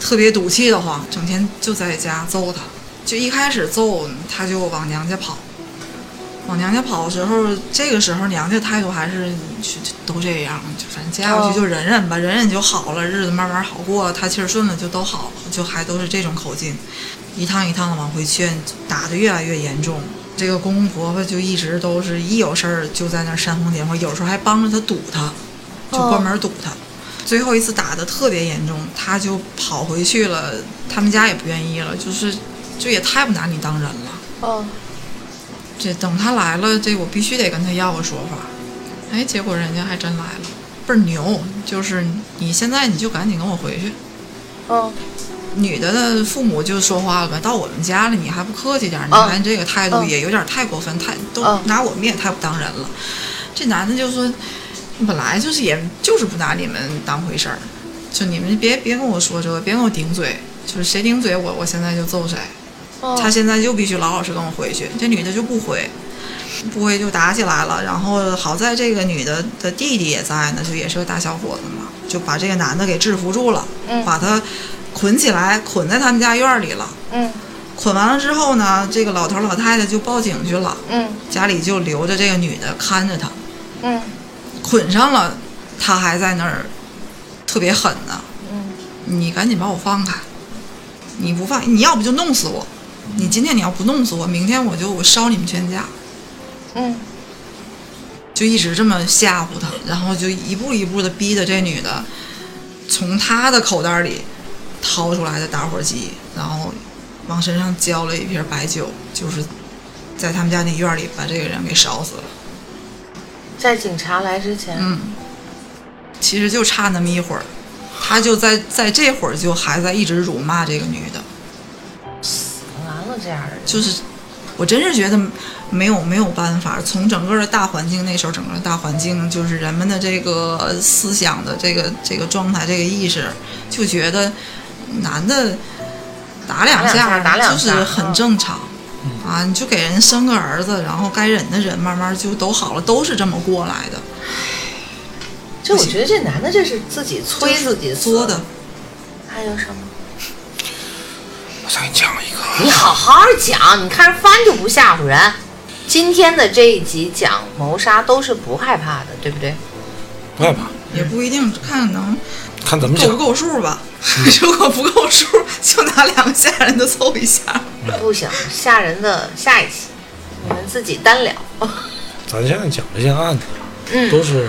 特别赌气的慌，整天就在家揍他。就一开始揍，他就往娘家跑。往娘家跑的时候，这个时候娘家态度还是都这样，就反正接下去就忍忍吧，忍忍就好了，日子慢慢好过，他气儿顺了就都好了，就还都是这种口径，一趟一趟的往回劝，打得越来越严重。这个公公婆婆就一直都是一有事儿就在那儿煽风点火，有时候还帮着他堵他，就关门堵他。最后一次打的特别严重，他就跑回去了，他们家也不愿意了，就是就也太不拿你当人了。哦，这等他来了，这我必须得跟他要个说法。哎，结果人家还真来了，倍儿牛，就是你现在你就赶紧跟我回去。哦，女的的父母就说话了呗，到我们家了，你还不客气点儿？你嗯看这个态度嗯也有点太过分，太都嗯拿我们也太不当人了。这男的就说，本来就是也就是不拿你们当回事儿，就你们别别跟我说这个，别跟我顶嘴，就是谁顶嘴我我现在就揍谁。哦他现在就必须老老实跟我回去，这女的就不回，不回就打起来了。然后好在这个女的的弟弟也在呢，就也是个大小伙子嘛，就把这个男的给制服住了，嗯把他捆起来，捆在他们家院儿里了。嗯捆完了之后呢，这个老头老太太就报警去了，嗯家里就留着这个女的看着他，嗯捆上了，他还在那儿特别狠呢。嗯你赶紧把我放开！你不放，你要不就弄死我！你今天你要不弄死我，明天我就我烧你们全家！嗯就一直这么吓唬他，然后就一步一步的逼着这女的从他的口袋里掏出来的打火机，然后往身上浇了一瓶白酒，就是在他们家那院里把这个人给烧死了。在警察来之前，嗯，其实就差那么一会儿，他就在在这会儿就还在一直辱骂这个女的。死完了这样的人，就是我真是觉得没有没有办法，从整个的大环境那时候整个的大环境就是人们的这个思想的这个这个状态这个意识，就觉得男的打两下打两下就是很正常。啊，你就给人生个儿子，然后该忍的忍，慢慢就都好了，都是这么过来的，这我觉得这男的这是自己催自己作的。。还有什么？我再给你讲一个，你好好讲，你看着翻就不吓唬人。今天的这一集讲谋杀都是不害怕的，对不对？不害怕，也不一定看能看怎么讲够不。够数吧。如果不够数，就拿两个吓人的凑一下。不行，吓人的下一期，你们自己单聊。咱现在讲这些案子，嗯都是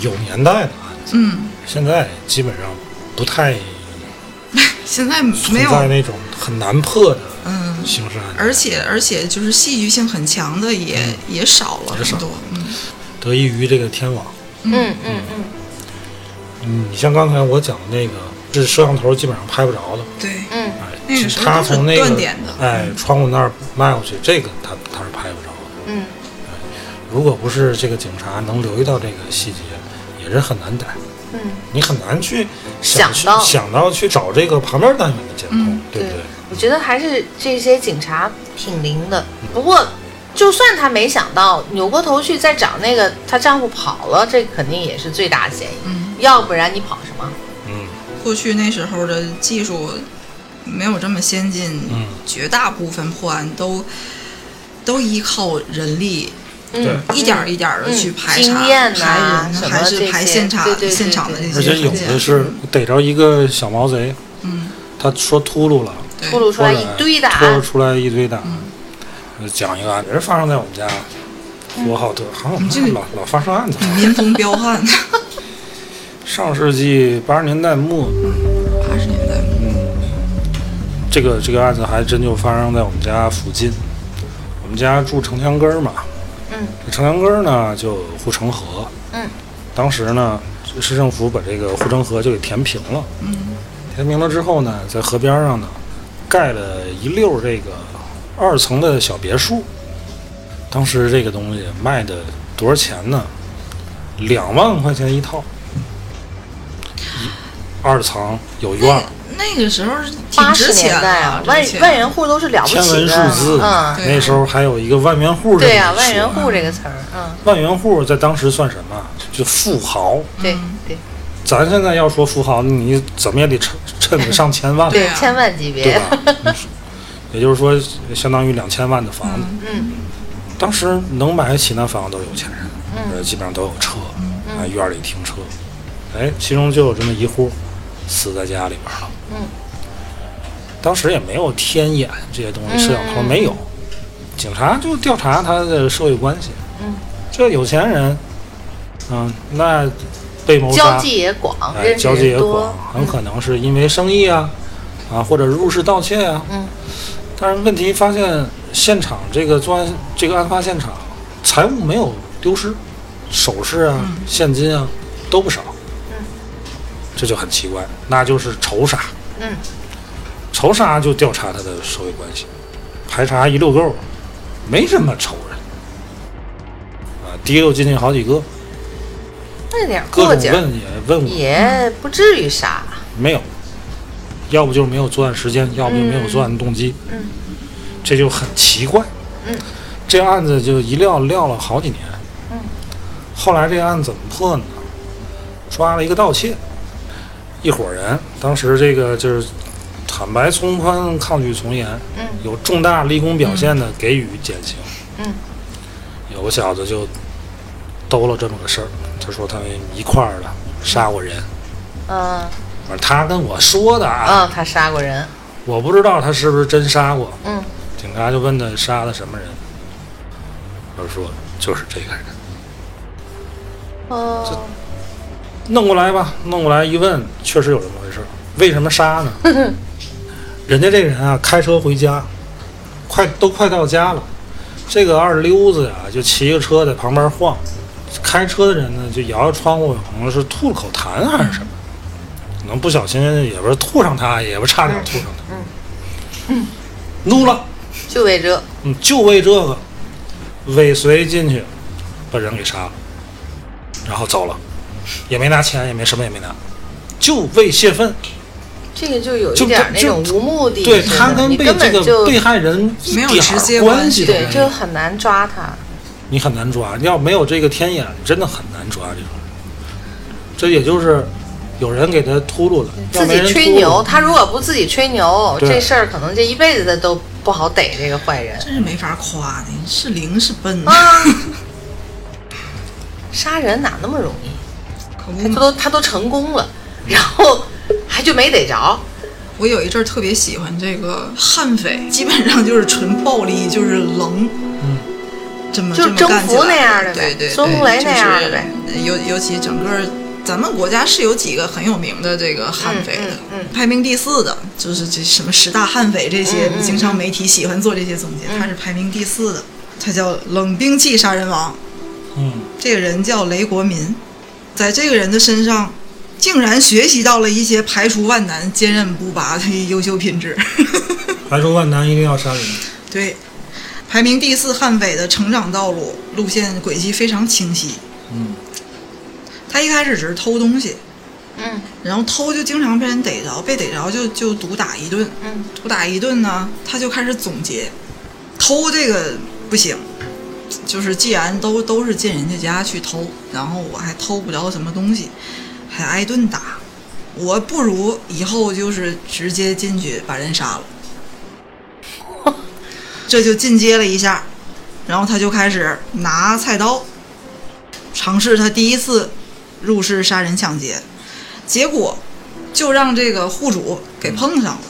有年代的案子，嗯，现在基本上不太 现在没有存在那种很难破的嗯，刑事案件。而且而且就是戏剧性很强的也、也少了很多。嗯得益于这个天网，嗯嗯嗯，嗯，你像刚才我讲的那个，这摄像头基本上拍不着的，对，嗯哎，那个时候他从那个断点的哎窗户那儿迈过去，这个他他是拍不着的。嗯如果不是这个警察能留意到这个细节，也是很难逮。嗯，你很难去想去想到想到去找这个旁边单元的监控，嗯对不对？我觉得还是这些警察挺灵的。不过，就算他没想到扭过头去再找那个她丈夫跑了，这肯定也是最大的嫌疑。嗯，要不然你跑什么？嗯过去那时候的技术没有这么先进，嗯。绝大部分破案都都依靠人力。嗯，一点儿一点儿的去嗯。排查、排人，还是排现场对对对现场的这些而且有的是逮着一个小毛贼，嗯，他说秃噜了，对。秃噜出来一堆的拖案，出来一堆的。讲一个案子，也是发生在我们家，呼和浩特，好像这个老老发生案子。民风彪悍，上世纪八十年代末，八十年代末。这个这个案子还真就发生在我们家附近。我们家住城墙根儿嘛，嗯，这城墙根儿呢就护城河，嗯，当时呢市政府把这个护城河就给填平了，嗯，填平了之后呢，在河边上呢盖了一溜儿这个二层的小别墅。当时这个东西卖的多少钱呢？两万块钱一套，一二层有院儿。那个时候挺八十值钱年代啊，万万元户都是了不天文，数字，嗯，那时候还有一个万元户对呀、万元户这个词儿，嗯，万元户在当时算什么？就富豪。对嗯对咱现在要说富豪，你怎么也得趁趁得上千万，对啊千万级别，对吧？嗯也就是说，相当于两千万的房子。嗯当时能买得起那房子都是有钱人，嗯呃，基本上都有车，啊，院儿里停车。哎，其中就有这么一户死在家里边了。嗯，当时也没有天眼这些东西，嗯摄像头没有，警察就调查他的社会关系。嗯，这有钱人，嗯，那被谋交杀，际也广，哎，交际也很可能是因为生意啊，啊，或者入室盗窃啊。嗯但是问题发现，现场这个作案这个案发现场，财物没有丢失，首饰啊、现金啊都不少。嗯，这就很奇怪，那就是仇杀。嗯。仇杀就调查他的社会关系，排查一溜够，没什么仇人。啊，提溜进去好几个，那点过问也问我，也不至于杀，没有，要不就是没有作案时间，要不就没有作案动机，嗯。这就很奇怪。嗯，这个案子就一撂撂了好几年。嗯，后来这个案子怎么破呢？抓了一个盗窃，一伙人，当时这个就是坦白从宽，抗拒从严，嗯。有重大立功表现的给予减刑。嗯。有个小子就兜了这么个事儿，他说他们一块儿的杀过人，嗯。反正他跟我说的啊，嗯，他杀过人，我不知道他是不是真杀过。嗯。警察就问他杀的什么人，他说就是这个人。哦，弄过来吧，弄过来一问，确实有这么回事。为什么杀呢？人家这人啊，开车回家，快都快到家了，这个二溜子呀，就骑个车在旁边晃。开车的人呢，就摇摇窗户，可能是吐了口痰还是什么，可能不小心也不是吐上他，也不差点吐上他。嗯，怒了，就为这，嗯，就为这个，尾随进去，把人给杀了，然后走了，也没拿钱，也没什么也没拿，就为泄愤。这个就有一点那种无目的对他跟被这个被害人没有一点儿直接关关系对，系都没有就很难抓他。你很难抓。要没有这个天眼，真的很难抓这种人。这也就是有人给他秃噜了，自己吹牛，他如果不自己吹牛，这事儿可能这一辈子他都不好逮这个坏人真是没法夸你，是灵是笨，啊。杀人哪那么容易？他都他都成功了，然后还就没逮着。我有一阵儿特别喜欢这个悍匪，基本上就是纯暴力，就是冷，嗯，这么就是这么干起来征服那样的呗对对，孙红雷那样的呗。就是尤尤其整个咱们国家是有几个很有名的这个悍匪的，嗯嗯嗯。排名第四的，就是这什么十大悍匪这些，嗯嗯经常媒体喜欢做这些总结，他是排名第四的，他叫冷兵器杀人王，嗯，这个人叫雷国民，在这个人的身上，竟然学习到了一些排除万难、坚韧不拔的优秀品质。排除万难一定要杀人。对，排名第四悍匪的成长道路路线轨迹非常清晰。嗯，他一开始只是偷东西，嗯然后偷就经常被人逮着，被逮着就就毒打一顿，嗯毒打一顿呢，他就开始总结，偷这个不行，就是既然都都是进人家家去偷，然后我还偷不着什么东西，还挨顿打，我不如以后就是直接进去把人杀了，这就进阶了一下，然后他就开始拿菜刀，尝试他第一次入室杀人抢劫，结果就让这个户主给碰上了，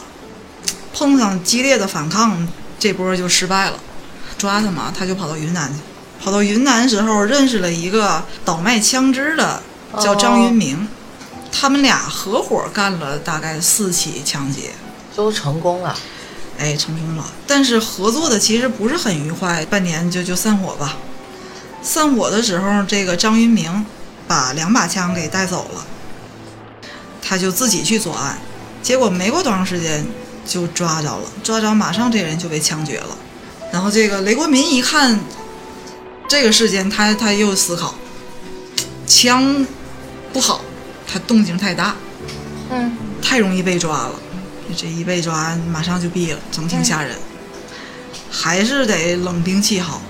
碰上激烈的反抗，这波就失败了。抓他嘛，他就跑到云南去。跑到云南时候，认识了一个倒卖枪支的，叫张云明。他们俩合伙干了大概四起抢劫，都成功了。哎，成功了。但是合作的其实不是很愉快，半年就就散伙吧。散伙的时候，这个张云明把两把枪给带走了，他就自己去作案，结果没过多长时间就抓着了，抓着马上这人就被枪决了。然后这个雷国民一看这个事件，他他又思考，枪不好，他动静太大，嗯，太容易被抓了。这一被抓，马上就毙了，整挺吓人。还是得冷兵器好，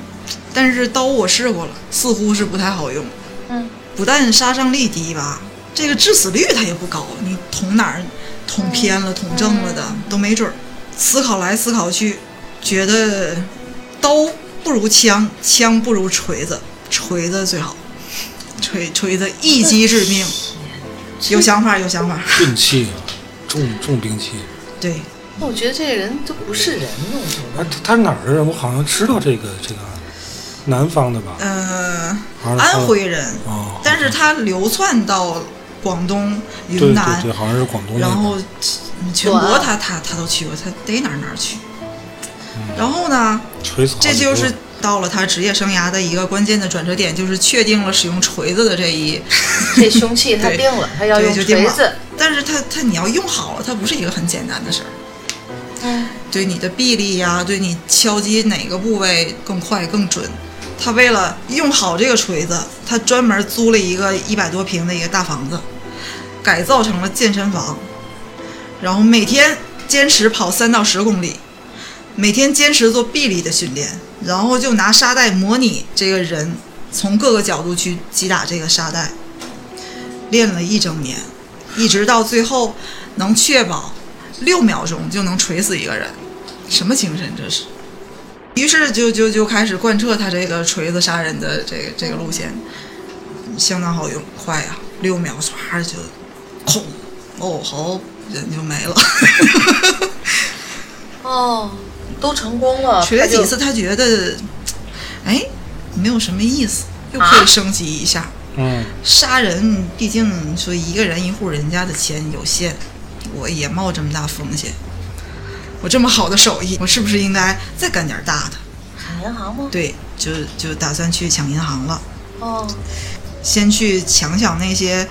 但是刀我试过了，似乎是不太好用。嗯，不但杀伤力低吧，这个致死率它也不高。你捅哪儿，捅偏了、捅正了的都没准儿。思考来思考去，觉得刀不如枪，枪不如锤子，锤子最好。锤锤子一击致命，有想法有想法。钝器啊，重重兵器。对，那我觉得这个人就不是人，我觉哎，得。他他哪儿的人？我好像知道这个这个南方的吧？呃，好像是安徽人，哦，但是他流窜到广东、对对云南，对对，好像是广东。然后嗯全国他他他都去过，他逮哪儿哪儿去。然后呢，锤死好几个这就是到了他职业生涯的一个关键的转折点，就是确定了使用锤子的这一，这凶器他 对定了，他要用锤子。但是他他你要用好了，它不是一个很简单的事儿。嗯，对你的臂力呀，对你敲击哪个部位更快更准。他为了用好这个锤子，他专门租了一个一百多平的一个大房子，改造成了健身房，然后每天坚持跑三到十公里，每天坚持做臂力的训练，然后就拿沙袋模拟这个人从各个角度去击打这个沙袋，练了一整年，一直到最后能确保六秒钟就能锤死一个人，什么精神这是？于是就就就开始贯彻他这个锤子杀人的这个这个路线，相当好用，快呀、六秒唰就，空，哦好人就没了。哦，都成功了。他就锤了几次，他觉得，哎，没有什么意思，又可以升级一下。嗯，杀人毕竟说一个人一户人家的钱有限，我也冒这么大风险，我这么好的手艺，我是不是应该再干点大的？抢银行吗？对，就就打算去抢银行了，哦，先去抢抢那些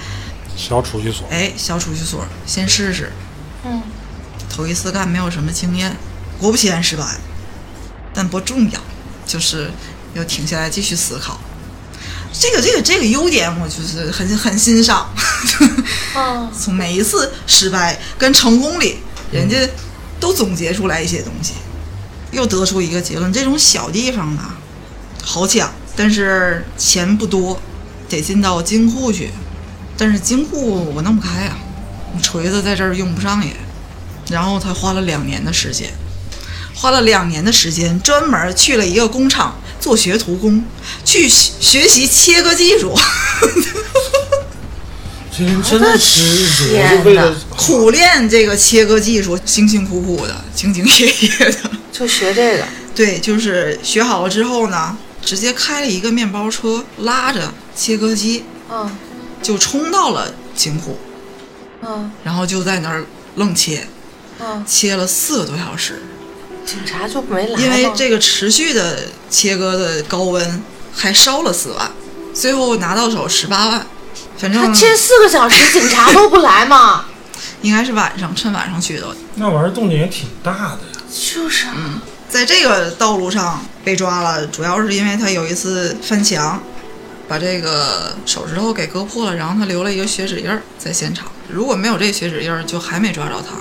小储蓄所。哎小储蓄所，先试试。嗯，头一次干没有什么经验，果不其然失败，但不重要，就是要停下来继续思考。这个这个这个优点我就是很很欣赏。哦，从每一次失败跟成功里，人家都总结出来一些东西，又得出一个结论：这种小地方啊，好抢，但是钱不多，得进到金库去。但是金库我弄不开啊，锤子在这儿用不上也。然后他花了两年的时间，花了两年的时间，专门去了一个工厂做学徒工，去学学习切割技术。这 人真的是，我天哪就为了苦练这个切割技术，辛辛苦苦的，兢兢业业的。就学这个。对，就是学好了之后呢，直接开了一个面包车，拉着切割机嗯就冲到了金库，嗯然后就在那儿愣切，嗯，切了四个多小时。警察就没来吗？因为这个持续的切割的高温，还烧了四万，最后拿到手十八万。反正他切四个小时，警察都不来吗？应该是晚上，趁晚上去的。那玩意儿动静也挺大的呀。就是啊，在这个道路上被抓了，主要是因为他有一次翻墙，把这个手指头给割破了，然后他留了一个血指印儿在现场。如果没有这个血指印儿，就还没抓着他。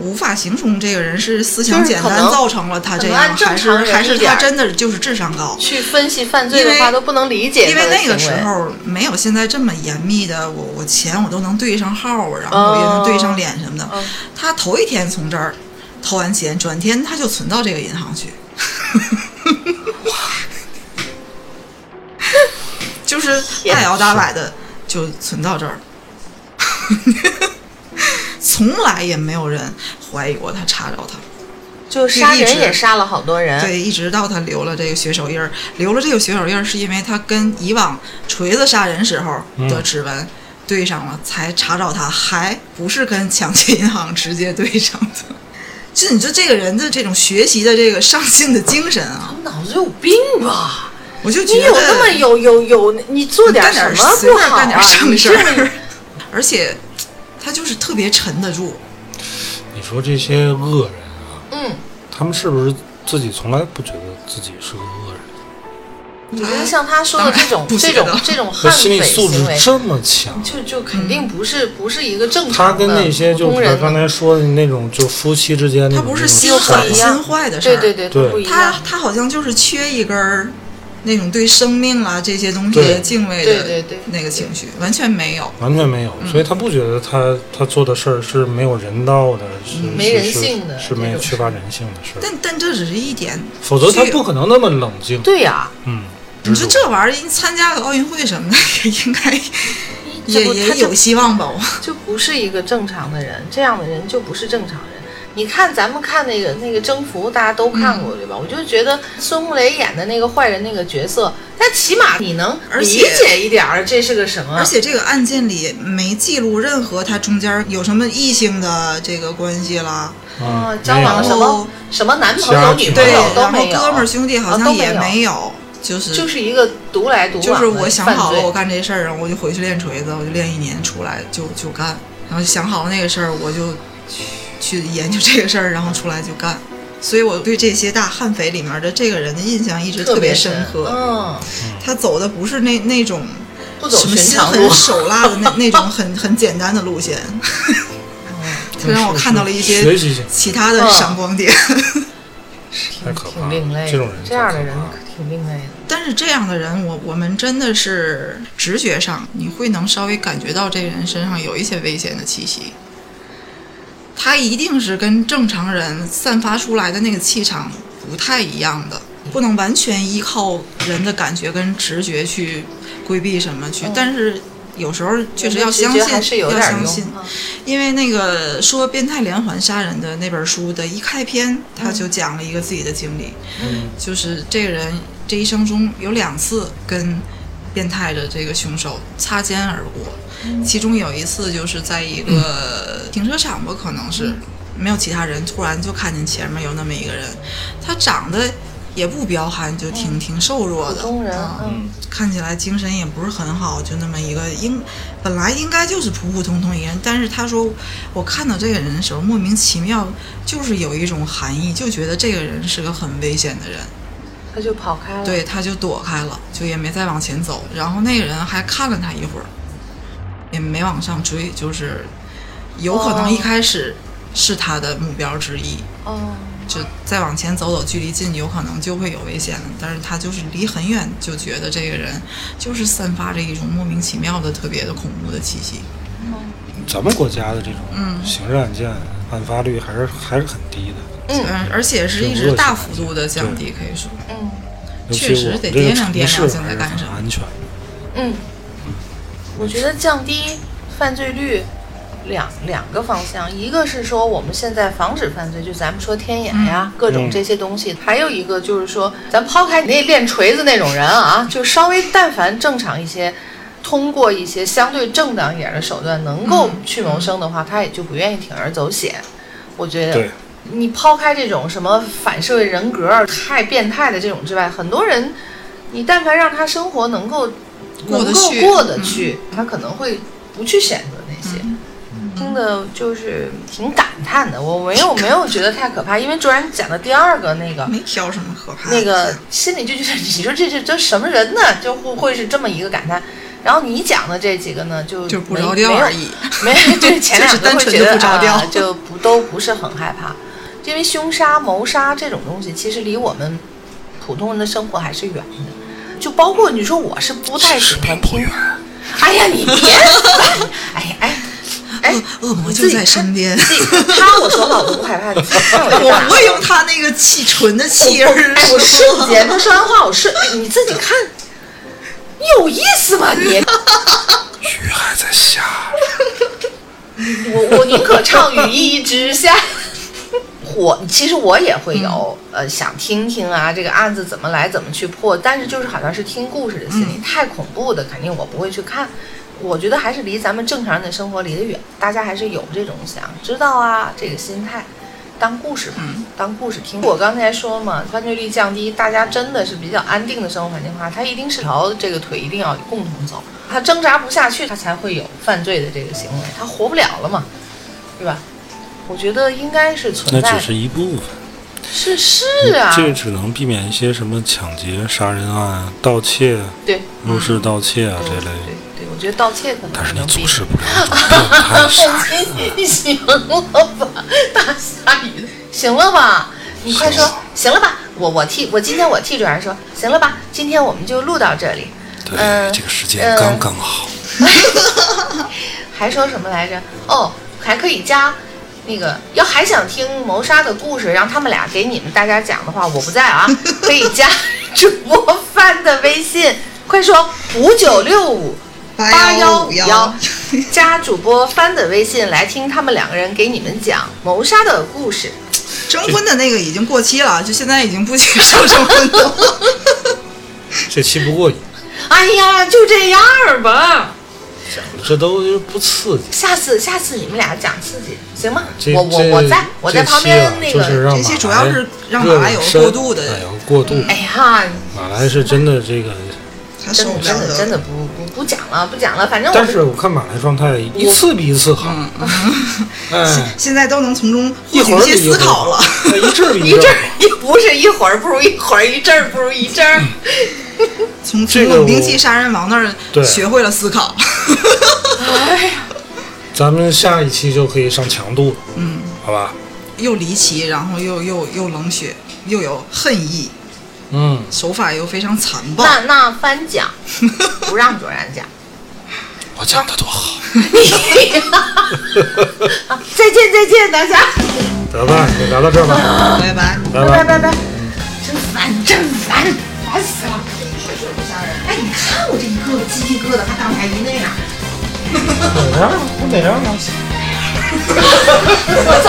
无法形容这个人是思想简单造成了他这样，还是还是他真的就是智商高。去分析犯罪的话都不能理解因为那个时候没有现在这么严密的，我我钱我都能对上号，然后我也能对上脸什么的。嗯他头一天从这儿掏完钱，转天他就存到这个银行去，就是大摇大摆的就存到这儿，从来也没有人怀疑过他查着他。就杀人一直也杀了好多人。对，一直到他留了这个血手印儿，留了这个血手印儿，是因为他跟以往锤子杀人时候的指纹对上了，才查找他，还不是跟抢劫银行直接对上的。就你说这个人的这种学习的这个上进的精神啊，脑子有病吧？我就觉得你有那么有有有，你做点什么不好干点正你事儿，而且他就是特别沉得住。你说这些恶人啊，嗯，他们是不是自己从来不觉得自己是个恶人？你觉得像他说的这种这种 这种他悍匪心理素质行为，这么强，就就肯定不是不是一个正常他跟那些就是刚才说的那种，就夫妻之间那种，他不是心狠心坏的事儿，对对对，对他。他好像就是缺一根儿那种对生命啊这些东西的敬畏的对对对。那个情绪，完全没有。完全没有，嗯。所以他不觉得他他做的事儿是没有人道的，是嗯。没人性的是没有缺乏人性的事儿，但但这只是一点，否则他不可能那么冷静。对呀、嗯，你说这玩意儿参加个奥运会什么的，也 应该也也有希望吧？我。就不是一个正常的人，这样的人就不是正常人。你看咱们看那个那个征服，大家都看过、对吧？我就觉得孙红雷演的那个坏人那个角色，他起码你能理解一点儿这是个什么。而且这个案件里没记录任何他中间有什么异性的这个关系啦，啊，嗯，交往了什么什么男朋友、女朋友，都然后没有，哥们儿兄弟好像也没有没有，就是就是一个独来独往就是我想好了，我干这事儿，然后我就回去练锤子，我就练一年，出来就就干。然后想好了那个事儿，我就去去研究这个事儿，然后出来就干。所以我对这些大悍匪里面的这个人的印象一直特别深刻。嗯，他走的不是那那种不走什么心狠。手辣的那那种很很简单的路线，就让我看到了一些其他的闪光点。太可怕了挺另类，这种人这样的人可挺另类的。但是这样的人，我我们真的是直觉上，你会能稍微感觉到这个人身上有一些危险的气息。他一定是跟正常人散发出来的那个气场不太一样的，不能完全依靠人的感觉跟直觉去规避什么去。嗯。但是有时候确实要相信，是有要相信。啊因为那个说变态连环杀人的那本书的一开篇，他就讲了一个自己的经历，嗯。就是这个人这一生中有两次跟变态的这个凶手擦肩而过，其中有一次就是在一个停车场吧，可能是没有其他人，突然就看见前面有那么一个人，他长得也不彪悍，就挺挺瘦弱的，普通人，啊嗯，看起来精神也不是很好，就那么一个应本来应该就是普普通通一个人，但是他说我看到这个人的时候，莫名其妙就是有一种含义，就觉得这个人是个很危险的人，他就跑开了。对，他就躲开了，就也没再往前走。然后那个人还看了他一会儿，也没往上追，就是有可能一开始是他的目标之一。哦，就再往前走走，距离近有可能就会有危险了。但是他就是离很远，就觉得这个人就是散发着一种莫名其妙的、特别的恐怖的气息。咱们国家的这种嗯刑事案件案发率还是还是很低的，嗯嗯，而且是一直大幅度的降低，可以说。嗯确实得掂量掂量现在干什么安全。嗯，我觉得降低犯罪率两两个方向，一个是说我们现在防止犯罪，就咱们说天眼呀、各种这些东西；还有一个就是说，咱抛开你那练锤子那种人啊，就稍微但凡正常一些。通过一些相对正当一点的手段能够去谋生的话，他也就不愿意铤而走险。我觉得，你抛开这种什么反社会人格太变态的这种之外，很多人，你但凡让他生活能够过得去能够过得去，他可能会不去选择那些。听的就是挺感叹的，我没有没有觉得太可怕，因为卓然讲的第二个那个没挑什么可怕。那个心里就觉得，你说这这这什么人呢？就会会是这么一个感叹。然后你讲的这几个呢，就就不着调而已。没对 前两个会觉得啊，就不都不是很害怕，因为凶杀、谋杀这种东西，其实离我们普通人的生活还是远的。就包括你说我是不太喜欢听，哎呀，你别，哎呀哎哎，恶恶魔就在身边。他我说话我都不害怕，你 我不会用他那个气纯的气儿。哎，我瞬间他说完话，我瞬，哎你自己看，你有意思吗你？雨还在下，我我宁可唱雨一直下。我其实我也会有、呃想听听啊，这个案子怎么来，怎么去破，但是就是好像是听故事的心理，太恐怖的肯定我不会去看。我觉得还是离咱们正常人的生活离得远，大家还是有这种想知道啊这个心态，当故事吧，当故事听。我刚才说嘛，犯罪率降低，大家真的是比较安定的生活环境的话，他一定是条这个腿一定要共同走，他挣扎不下去，他才会有犯罪的这个行为，他活不了了嘛，对吧？我觉得应该是存在那只是一部分，是是啊，这只能避免一些什么抢劫、杀人案、盗窃、对入室盗窃啊这类。对对，我觉得盗窃可能但是你阻止不了这种变态杀人。你行了吧，大鲨鱼，行了吧？你快说，行了吧？我我替我今天我替主任说，行了吧？今天我们就录到这里。对，嗯这个时间嗯刚刚好。还说什么来着？哦，还可以加那个，要还想听谋杀的故事，让他们俩给你们大家讲的话，我不在啊，可以加 主播范的微信，快说五九六五八幺五幺，加主播帆的微信来听他们两个人给你们讲谋杀的故事。征婚的那个已经过期了，就现在已经不接受征婚的了。这期不过瘾，哎呀，就这样儿吧。这都不刺激。下次下次你们俩讲刺激行吗？我我我在我在旁边那个。这期主要是让马来有身过渡的过渡。哎呀，马来是真的这个，真的真的真的不不不讲了不讲了，反正我但是我看马来状态一次比一次好。哎，现在都能从中一会儿获取一思考了。哎一阵儿比一阵阵儿一不是一会儿不如一会儿，一阵儿不如一阵儿。从这个我从名气杀人王那儿学会了思考。哎呀，咱们下一期就可以上强度了，嗯，好吧？又离奇，然后又又又冷血，又有恨意，嗯，手法又非常残暴。那那翻讲 不让卓然讲。我讲的多好，好再见再见大家，得吧，就聊到这儿吧，拜拜。拜拜拜拜拜，真烦真烦，烦死了。确实不吓人。哎，你看我这一个鸡皮疙瘩，还刚才一那样。哪样？我哪样啊？我走，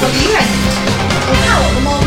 我离开你。我看我的猫。